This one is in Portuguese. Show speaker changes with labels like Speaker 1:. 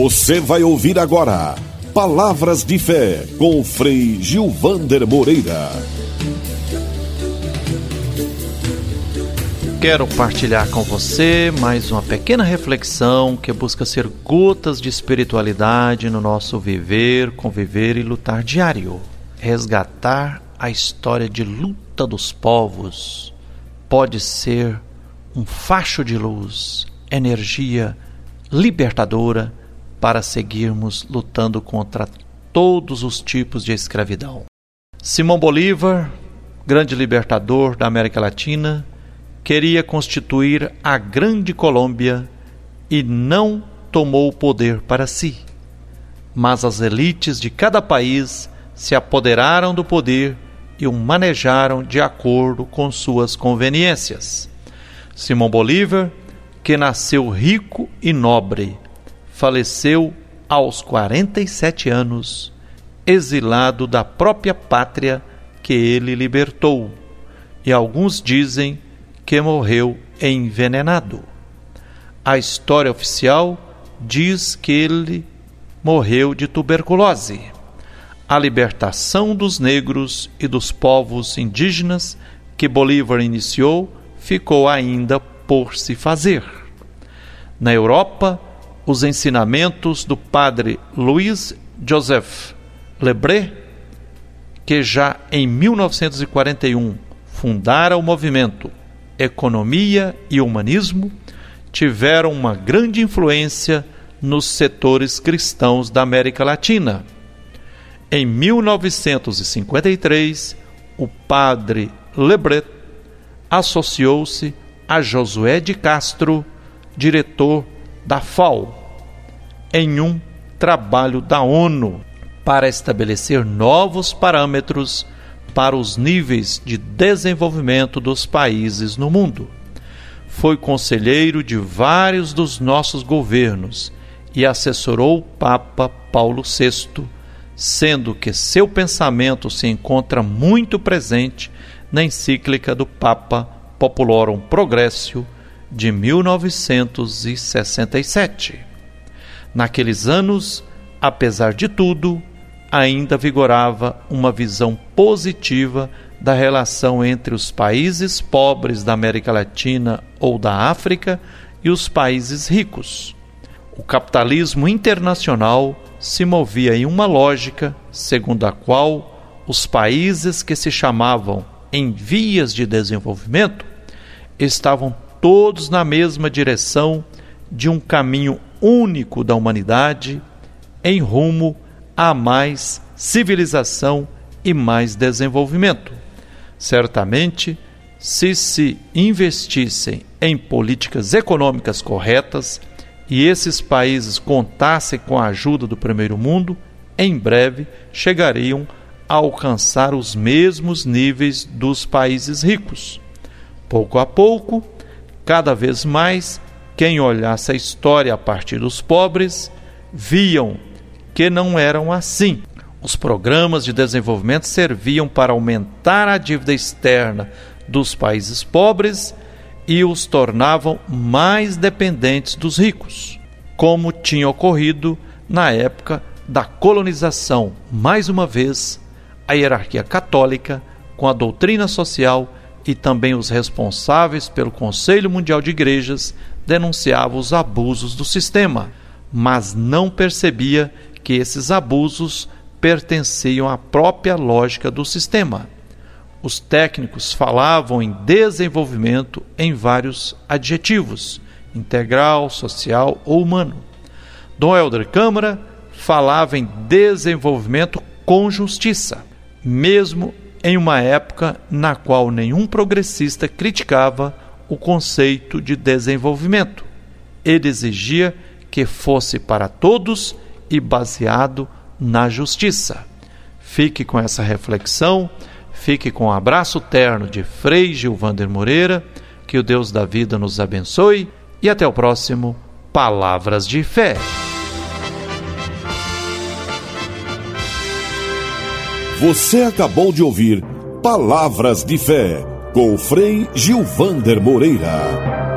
Speaker 1: Você vai ouvir agora Palavras de Fé com Frei Gilvander Moreira.
Speaker 2: Quero partilhar com você mais uma pequena reflexão que busca ser gotas de espiritualidade no nosso viver, conviver e lutar diário. Resgatar a história de luta dos povos pode ser um facho de luz, energia libertadora para seguirmos lutando contra todos os tipos de escravidão. Simão Bolívar, grande libertador da América Latina, queria constituir a Grande Colômbia e não tomou o poder para si. Mas as elites de cada país se apoderaram do poder e o manejaram de acordo com suas conveniências. Simão Bolívar, que nasceu rico e nobre, faleceu aos 47 anos, exilado da própria pátria que ele libertou, e alguns dizem que morreu envenenado. A história oficial diz que ele morreu de tuberculose. A libertação dos negros e dos povos indígenas que Bolívar iniciou ficou ainda por se fazer. Na Europa, os ensinamentos do padre Louis Joseph Lebré, que já em 1941 fundara o movimento Economia e Humanismo, tiveram uma grande influência nos setores cristãos da América Latina. Em 1953, o padre Lebret associou-se a Josué de Castro, diretor da FAO, em um trabalho da ONU para estabelecer novos parâmetros para os níveis de desenvolvimento dos países no mundo. Foi conselheiro de vários dos nossos governos e assessorou o Papa Paulo VI, sendo que seu pensamento se encontra muito presente na encíclica do Papa Populorum Progressio de 1967. Naqueles anos, apesar de tudo, ainda vigorava uma visão positiva da relação entre os países pobres da América Latina ou da África e os países ricos. O capitalismo internacional se movia em uma lógica segundo a qual os países que se chamavam em vias de desenvolvimento estavam todos na mesma direção de um caminho único da humanidade em rumo a mais civilização e mais desenvolvimento. Certamente, se se investissem em políticas econômicas corretas e esses países contassem com a ajuda do primeiro mundo, em breve chegariam a alcançar os mesmos níveis dos países ricos. Pouco a pouco, cada vez mais, quem olhasse a história a partir dos pobres, viam que não eram assim. Os programas de desenvolvimento serviam para aumentar a dívida externa dos países pobres e os tornavam mais dependentes dos ricos, como tinha ocorrido na época da colonização. Mais uma vez, a hierarquia católica, com a doutrina social e também os responsáveis pelo Conselho Mundial de Igrejas denunciavam os abusos do sistema, mas não percebia que esses abusos pertenciam à própria lógica do sistema. Os técnicos falavam em desenvolvimento em vários adjetivos: integral, social ou humano. Dom Helder Câmara falava em desenvolvimento com justiça, mesmo em uma época na qual nenhum progressista criticava o conceito de desenvolvimento. Ele exigia que fosse para todos e baseado na justiça. Fique com essa reflexão, fique com o um abraço terno de Frei Gilvander Moreira, que o Deus da vida nos abençoe e até o próximo Palavras de Fé.
Speaker 1: Você acabou de ouvir Palavras de Fé com Frei Gilvander Moreira.